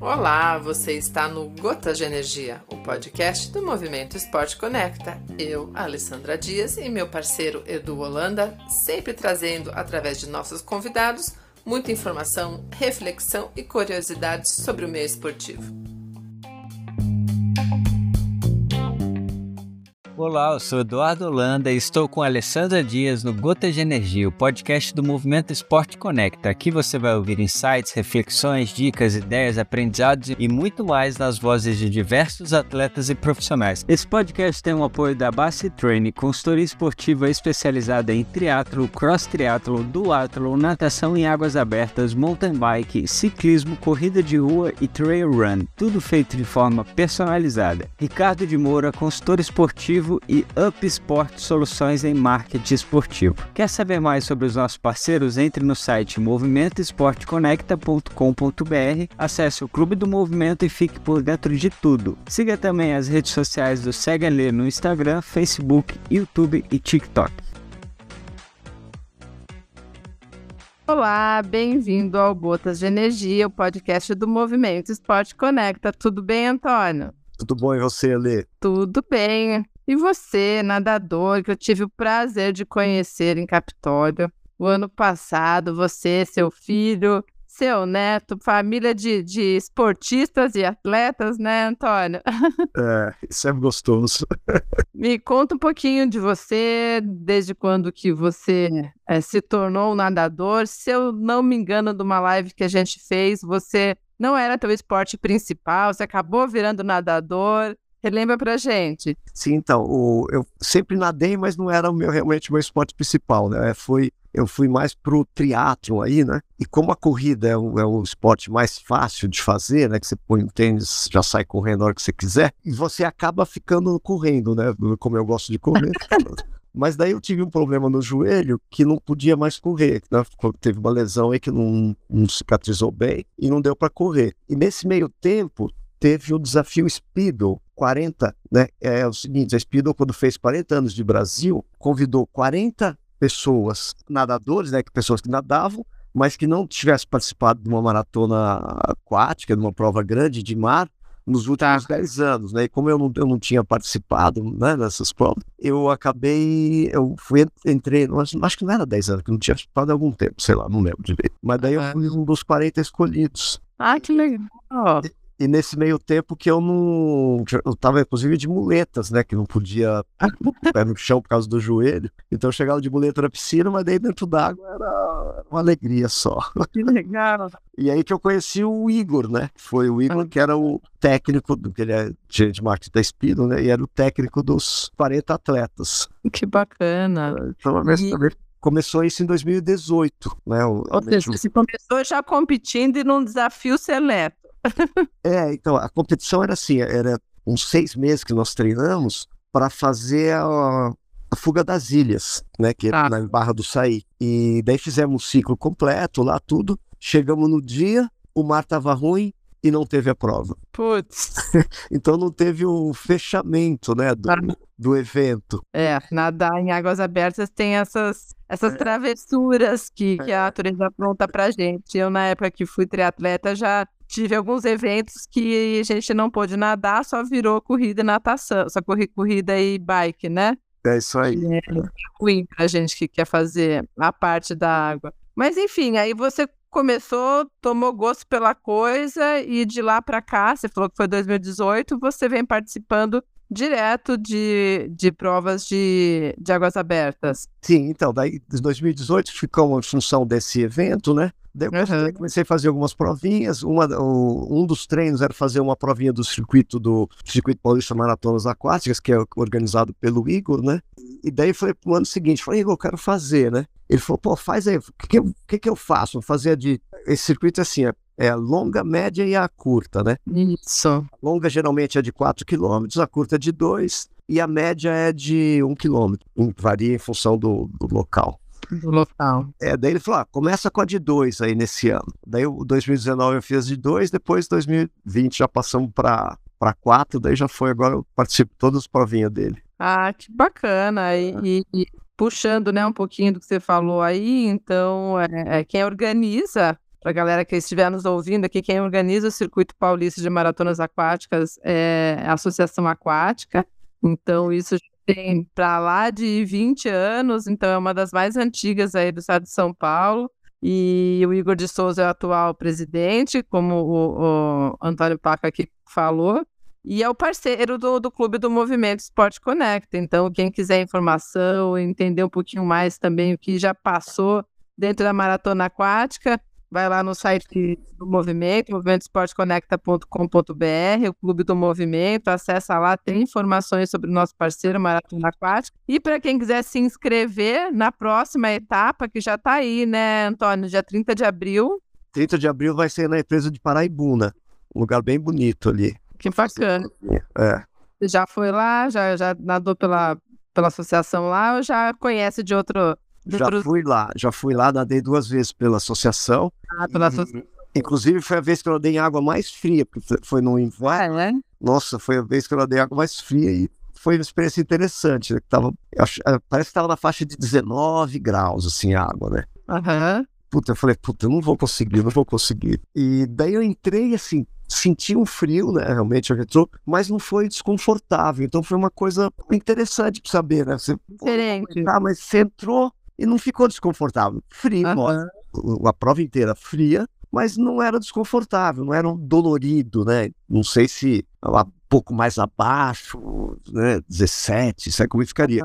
Olá, você está no Gotas de Energia, o podcast do Movimento Esporte Conecta. Eu, Alessandra Dias e meu parceiro Edu Holanda, sempre trazendo, através de nossos convidados, muita informação, reflexão e curiosidades sobre o meio esportivo. Olá, eu sou Eduardo Holanda e estou com Alessandra Dias no Gota de Energia, o podcast do Movimento Esporte Conecta. Aqui você vai ouvir insights, reflexões, dicas, ideias, aprendizados e muito mais nas vozes de diversos atletas e profissionais. Esse podcast tem o apoio da Base Training, consultoria esportiva especializada em triatlo, cross triatlo, duatlo, natação em águas abertas, mountain bike, ciclismo, corrida de rua e trail run, tudo feito de forma personalizada. Ricardo de Moura, consultor esportivo esportivo e Up Sport Soluções em Marketing Esportivo. Quer saber mais sobre os nossos parceiros? Entre no site movimentoesporteconecta.com.br, acesse o Clube do Movimento e fique por dentro de tudo. Siga também as redes sociais do Segue Lê no Instagram, Facebook, YouTube e TikTok. Olá, bem-vindo ao Botas de Energia, o podcast do Movimento Esporte Conecta. Tudo bem, Antônio? Tudo bom e você, Lê? Tudo bem. E você, nadador, que eu tive o prazer de conhecer em Capitólio o ano passado, você, seu filho, seu neto, família de, de esportistas e atletas, né, Antônio? É, isso é gostoso. Me conta um pouquinho de você, desde quando que você é, se tornou um nadador. Se eu não me engano, de uma live que a gente fez, você não era teu esporte principal, você acabou virando nadador. Relembra pra gente. Sim, então, o, eu sempre nadei, mas não era o meu, realmente o meu esporte principal, né? Foi, eu fui mais pro triatlo aí, né? E como a corrida é o, é o esporte mais fácil de fazer, né? Que você põe o tênis, já sai correndo a hora que você quiser, e você acaba ficando correndo, né? Como eu gosto de correr. Mas daí eu tive um problema no joelho que não podia mais correr. Né? Teve uma lesão aí que não, não cicatrizou bem e não deu para correr. E nesse meio tempo, teve o desafio Speedo 40, né? É o seguinte, a Speedo quando fez 40 anos de Brasil, convidou 40 pessoas, nadadores, né, que pessoas que nadavam, mas que não tivessem participado de uma maratona aquática, de uma prova grande de mar, nos últimos tá. 10 anos, né? E como eu não, eu não tinha participado né, nessas provas, eu acabei, eu fui, entrei, acho, acho que não era 10 anos, que não tinha participado há algum tempo, sei lá, não lembro direito. Mas daí eu fui um dos 40 escolhidos. Ah, que legal. E nesse meio tempo que eu não. Eu tava, inclusive, de muletas, né? Que não podia pé no chão por causa do joelho. Então eu chegava de muleta na piscina, mas daí dentro d'água era uma alegria só. Que legal. E aí que eu conheci o Igor, né? Foi o Igor que era o técnico, que ele é gerente de marketing da Speedo, né? E era o técnico dos 40 atletas. Que bacana. Então, e... Começou isso em 2018, né? Ou seja, você começou já competindo e num desafio seleto é, então, a competição era assim, era uns seis meses que nós treinamos para fazer a, a, fuga das ilhas, né, que era ah. na Barra do Saí. E daí fizemos um ciclo completo lá, tudo. Chegamos no dia, o mar estava ruim e não teve a prova. Putz. então não teve o fechamento, né, do, ah. do evento. É, nadar em águas abertas tem essas essas é. travessuras que, que a natureza apronta pra gente. Eu, na época que fui triatleta, já tive alguns eventos que a gente não pôde nadar, só virou corrida e natação, só corri corrida e bike, né? É isso aí. É ruim pra gente que quer fazer a parte da água. Mas enfim, aí você começou, tomou gosto pela coisa e de lá para cá, você falou que foi 2018, você vem participando direto de, de provas de, de águas abertas. Sim, então, daí em 2018 ficou em função desse evento, né? Depois uhum. comecei a fazer algumas provinhas. Uma, um dos treinos era fazer uma provinha do circuito do Circuito Paulista Maratonas Aquáticas, que é organizado pelo Igor, né? E daí foi pro ano seguinte, falei, Igor, eu quero fazer, né? Ele falou, pô, faz aí, o que, que, que, eu faço? Vou fazer de. Esse circuito é assim, é, é a longa, média e a curta, né? Isso. A longa geralmente é de 4 km, a curta é de 2 e a média é de 1 km. Varia em função do, do local do local. É, daí ele falou: ah, começa com a de dois aí nesse ano. Daí o 2019 eu fiz de dois, depois 2020 já passamos para para quatro, daí já foi agora eu participo de todas as provinhas dele. Ah, que bacana. E, e, e puxando né, um pouquinho do que você falou aí, então, é, é quem organiza, para a galera que estiver nos ouvindo aqui, quem organiza o Circuito Paulista de Maratonas Aquáticas é a Associação Aquática. Então, isso tem para lá de 20 anos, então é uma das mais antigas aí do estado de São Paulo. E o Igor de Souza é o atual presidente, como o, o Antônio Paca aqui falou. E é o parceiro do, do Clube do Movimento Esporte Conecta. Então, quem quiser informação, entender um pouquinho mais também o que já passou dentro da maratona aquática, vai lá no site do Movimento, movimentoesporteconecta.com.br, o Clube do Movimento, acessa lá, tem informações sobre o nosso parceiro Maratona Aquática. E para quem quiser se inscrever na próxima etapa, que já está aí, né, Antônio, dia 30 de abril. 30 de abril vai ser na empresa de Paraibuna, um lugar bem bonito ali. Que bacana. É. Você já foi lá, já, já nadou pela, pela associação lá ou já conhece de outro. Já fui lá, já fui lá, nadei duas vezes pela associação. Ah, pela associação. Inclusive foi a vez que eu nadei em água mais fria, porque foi no inverno. Ah, é? Nossa, foi a vez que eu nadei em água mais fria e foi uma experiência interessante. Né? Tava, acho, é, parece que estava na faixa de 19 graus, assim, a água, né? Uhum. Puta, eu falei, puta, eu não vou conseguir, não vou conseguir. E daí eu entrei, assim, senti um frio, né? Realmente, retrô, mas não foi desconfortável. Então foi uma coisa interessante para saber, né? Você, Diferente. Ah, mas você entrou e não ficou desconfortável. Frio, a prova inteira fria, mas não era desconfortável, não era um dolorido, né? Não sei se um pouco mais abaixo, né? 17, sabe como ficaria.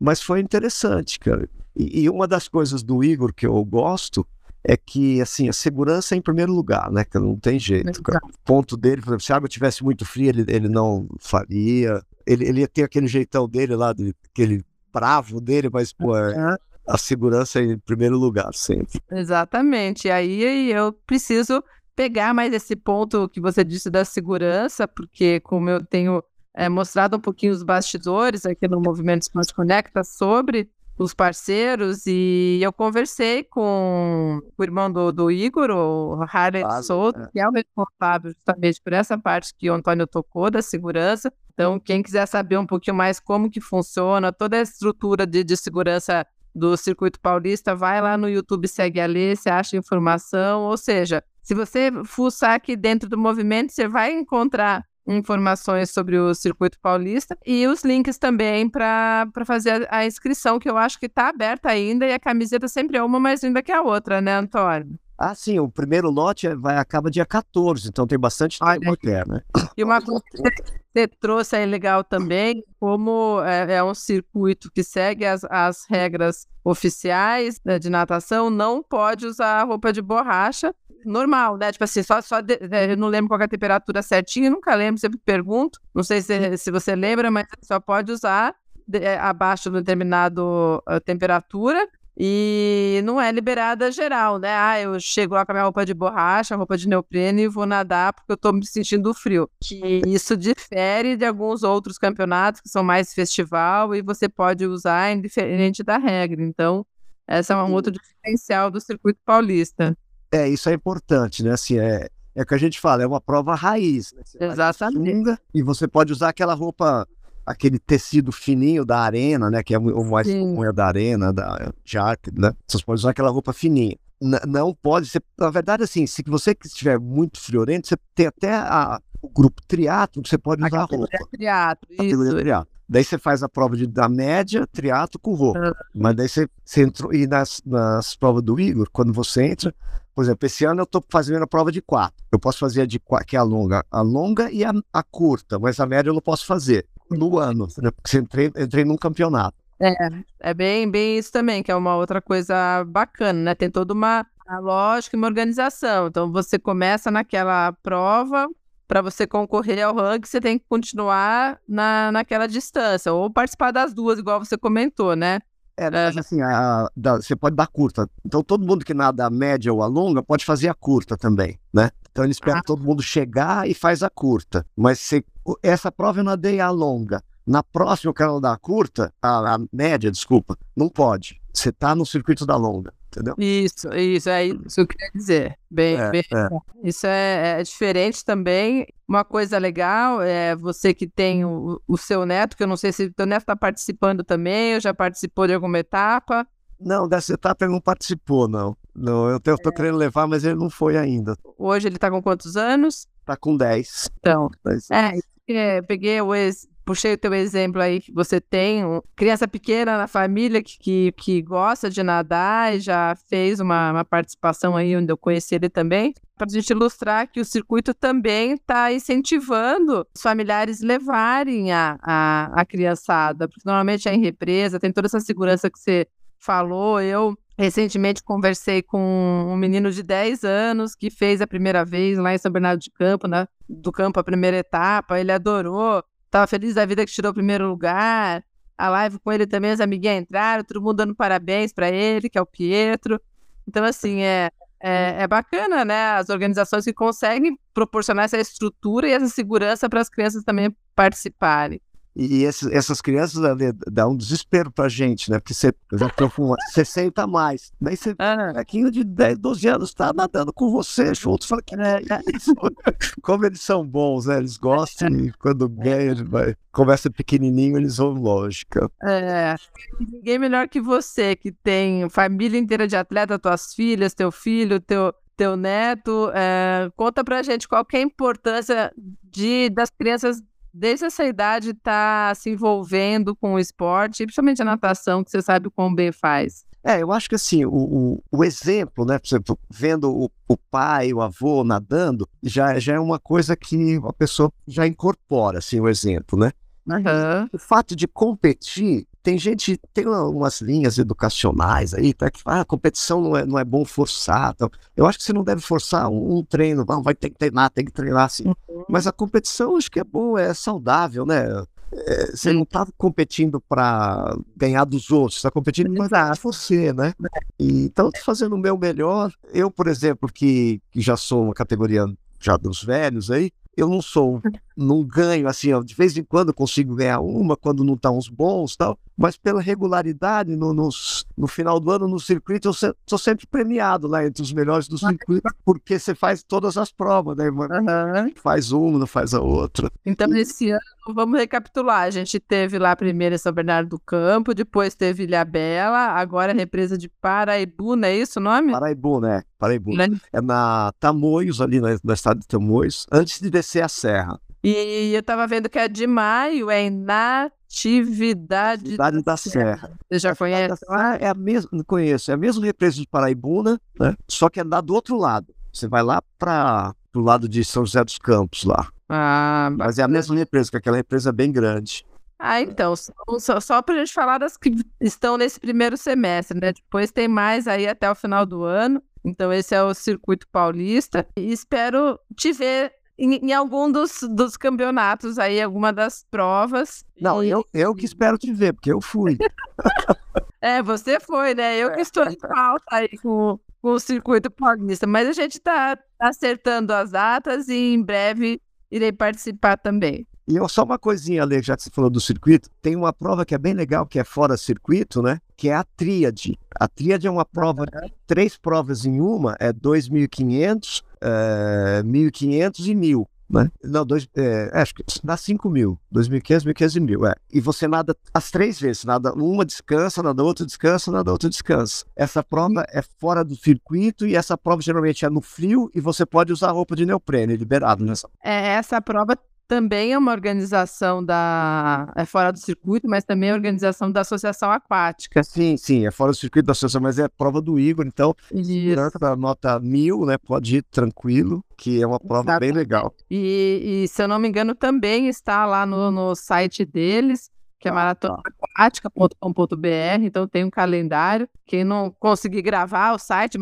Mas foi interessante, cara. E, e uma das coisas do Igor que eu gosto é que, assim, a segurança é em primeiro lugar, né? Que não tem jeito. Cara. O ponto dele, por exemplo, se a água tivesse muito fria, ele, ele não faria. Ele, ele ia ter aquele jeitão dele lá, aquele bravo dele, mas, pô, é, a segurança em primeiro lugar, sempre. Exatamente. E aí eu preciso pegar mais esse ponto que você disse da segurança, porque como eu tenho é, mostrado um pouquinho os bastidores aqui no Movimento Esporte Conecta sobre os parceiros e eu conversei com o irmão do, do Igor, o Harley ah, Souto, é. que é o responsável justamente por essa parte que o Antônio tocou da segurança. Então, quem quiser saber um pouquinho mais como que funciona toda a estrutura de, de segurança do Circuito Paulista, vai lá no YouTube, segue a lei, você acha informação, ou seja, se você fuçar aqui dentro do movimento, você vai encontrar informações sobre o Circuito Paulista e os links também para fazer a inscrição, que eu acho que está aberta ainda e a camiseta sempre é uma mais linda que a outra, né, Antônio? Ah, sim, o primeiro lote vai, acaba dia 14, então tem bastante tempo até, né? E uma coisa que você trouxe aí legal também, como é, é um circuito que segue as, as regras oficiais né, de natação, não pode usar roupa de borracha, normal, né? Tipo assim, só, só de, é, eu não lembro qual é a temperatura certinha, nunca lembro, sempre pergunto. Não sei se, se você lembra, mas só pode usar de, é, abaixo de determinada uh, temperatura e não é liberada geral, né? Ah, eu chego lá com a minha roupa de borracha, roupa de neoprene e vou nadar porque eu tô me sentindo frio. Que isso difere de alguns outros campeonatos que são mais festival e você pode usar indiferente da regra. Então, essa é um outro diferencial do circuito paulista. É, isso é importante, né? Assim, é, é o que a gente fala, é uma prova raiz. Né? Exatamente. Sunga, e você pode usar aquela roupa, aquele tecido fininho da arena, né? Que é o mais comum é da arena, da Jark, né? Você pode usar aquela roupa fininha. N não pode ser. Na verdade, assim, se você estiver muito friorento, você tem até a, o grupo triatlo que você pode usar a roupa. Triatlo, isso. Triatlo. Daí você faz a prova de, da média, triatlo com roupa. Mas daí você, você entrou. E nas, nas provas do Igor, quando você entra, por exemplo, esse ano eu estou fazendo a prova de quatro. Eu posso fazer a de quatro, que é a longa, a longa e a, a, curta, mas a média eu não posso fazer no ano, né? porque entrei, entrei num campeonato. É, é bem, bem isso também, que é uma outra coisa bacana, né? Tem toda uma lógica e uma organização. Então você começa naquela prova, para você concorrer ao ranking, você tem que continuar na, naquela distância, ou participar das duas, igual você comentou, né? É, mas assim, a, da, você pode dar curta. Então todo mundo que nada a média ou a longa pode fazer a curta também, né? Então eles esperam ah. todo mundo chegar e faz a curta. Mas se, essa prova eu nadei a longa. Na próxima eu quero nadar a curta, a, a média, desculpa, não pode. você tá no circuito da longa, entendeu? Isso, isso, é isso que eu queria dizer. Bem, É, bem, é. Isso é, é diferente também. Uma coisa legal é você que tem o, o seu neto, que eu não sei se o teu neto está participando também, ou já participou de alguma etapa. Não, dessa etapa ele não participou, não. não eu, eu tô querendo levar, mas ele não foi ainda. Hoje ele está com quantos anos? Tá com 10. Então, Mas- É, é, peguei o ex, puxei o teu exemplo aí que você tem criança pequena na família que, que, que gosta de nadar e já fez uma, uma participação aí onde eu conheci ele também, para a gente ilustrar que o circuito também está incentivando os familiares levarem a, a, a criançada, porque normalmente é em represa, tem toda essa segurança que você falou. Eu recentemente conversei com um menino de 10 anos que fez a primeira vez lá em São Bernardo de Campo, né? do campo a primeira etapa, ele adorou, tava feliz da vida que tirou o primeiro lugar. A live com ele também, as amiguinhas entraram, todo mundo dando parabéns para ele, que é o Pietro. Então, assim, é, é, é bacana, né? As organizações que conseguem proporcionar essa estrutura e essa segurança para as crianças também participarem. E esses- essas crianças ali, dá um desespero pra gente, né? Porque você já com uma- 60 a mais. Daí você Ah, de 10, 12 anos tá nadando com você junto. Fala, que É, é isso? Como eles são bons, né? Eles gostam e quando ganham, vai. Começa pequenininho, eles vão lógica. É, ninguém melhor que você, que tem família inteira de atleta, tuas filhas, teu filho, teu, teu neto. é, conta pra gente qual que é a importância de, das crianças desde essa idade estar se envolvendo com o esporte, principalmente a natação, que você sabe o quão bem faz. É, eu acho que assim, o, o, o exemplo, né? Por exemplo, vendo o, o pai, o avô nadando, já, já é uma coisa que a pessoa já incorpora, assim, o exemplo, né? Aham. O fato de competir, tem gente, tem uma- umas linhas educacionais aí, tá, que fala, ah, a competição não é, não é bom forçar. Então, eu acho que você não deve forçar um, um treino, não, vai ter que treinar, tem que treinar assim. Mas a competição acho que é bom, é saudável, né? É, você não tá competindo para ganhar dos outros, você tá competindo para ganhar você, né? E, então, fazendo o meu melhor. Eu, por exemplo, que, que já sou uma categoria já dos velhos aí, eu não sou, não ganho assim, ó, de vez em quando consigo ganhar uma, quando não tá uns bons tal, mas pela regularidade no, nos- no final do ano no circuito eu se- sou sempre premiado lá entre os melhores do circuito, porque você faz todas as provas, né? Aham. Faz uma, não faz a outra. Então, esse ano, vamos recapitular. A gente teve lá primeiro em São Bernardo do Campo, depois teve Ilhabela, agora a represa de Paraibuna, é isso o nome? Paraibu, né? Paraibu. Né? É na Tamoios, ali na, na estado de Tamoios, antes de descer a serra. E eu tava vendo que a de maio é em Natividade Cidade da Serra. Você já conhece? Ah, é a mesma, não conheço, é a mesma represa de Paraibuna, né? Só que é lá do outro lado. Você vai lá para o lado de São José dos Campos lá. Ah, Mas é a mesma represa, que aquela represa é bem grande. ah, então, só, só, só pra gente falar das que estão nesse primeiro semestre, né? Depois tem mais aí até o final do ano. Então, esse é o Circuito Paulista. E espero te ver em, em algum dos, dos campeonatos aí, alguma das provas. Não, E- eu, eu que espero te ver, porque eu fui. É, você foi, né? Eu que estou em falta aí com, com o Circuito Paulista. Mas a gente tá acertando as datas e em breve irei participar também. E eu, só uma coisinha, Ale, já que você falou do circuito, tem uma prova que é bem legal, que é fora circuito, né? Que é a tríade. A tríade é uma prova, três provas em uma, é 2.500, é, 1.500 e 1.000. Né? Não, dois, é, acho que dá 5 mil. 2.500, 1.500 e 1.000. É. E você nada as três vezes. Nada uma descansa, nada outra descansa, nada outra descansa. Essa prova é fora do circuito e essa prova geralmente é no frio e você pode usar roupa de neoprene, liberado nessa É, essa prova também é uma organização da. É fora do circuito, mas também é organização da Associação Aquática. Sim, sim, é fora do circuito da associação, mas é prova do Igor, então, segurança da nota mil, né? Pode ir tranquilo, que é uma prova bem legal. E, e, se eu não me engano, também está lá no, no site deles, que é maratonaquática.com.br. Então tem um calendário. Quem não conseguir gravar o site,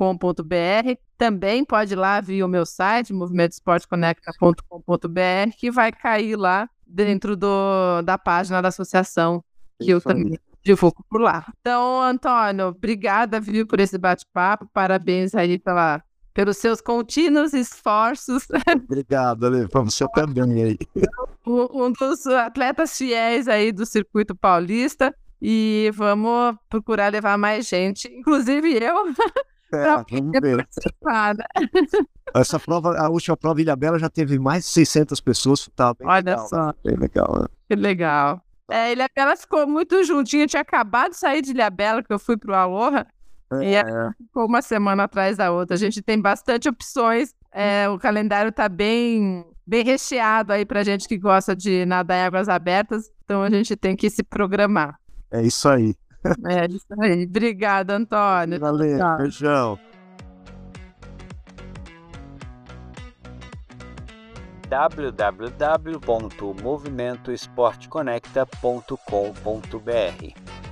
maratonaquática.com.br, também pode ir lá via o meu site, movimentoesporteconecta.com.br, que vai cair lá dentro do, da página da associação, que eu também divulgo por lá. Então, Antônio, obrigada, viu, por esse bate-papo. Parabéns aí pela, pelos seus contínuos esforços. Obrigado, Ale, pra você também aí. Um dos atletas fiéis aí do circuito paulista. E vamos procurar levar mais gente, inclusive eu. É, vamos ver. Né? Essa prova, a última prova Ilha Bela já teve mais de 600 pessoas. Tá bem Olha legal, só. né? Bem legal, né? Que legal. É, Ilha Bela ficou muito juntinha. Tinha acabado de sair de Ilha Bela, que eu fui pro Aloha. E É, ela ficou uma semana atrás da outra. A gente tem bastante opções. É, o calendário tá bem, bem recheado aí pra gente que gosta de nadar em águas abertas. Então a gente tem que se programar. é isso aí. É isso aí. Obrigada, Antônio. Valeu, Tchau. beijão. www.movimentoesporteconecta.com.br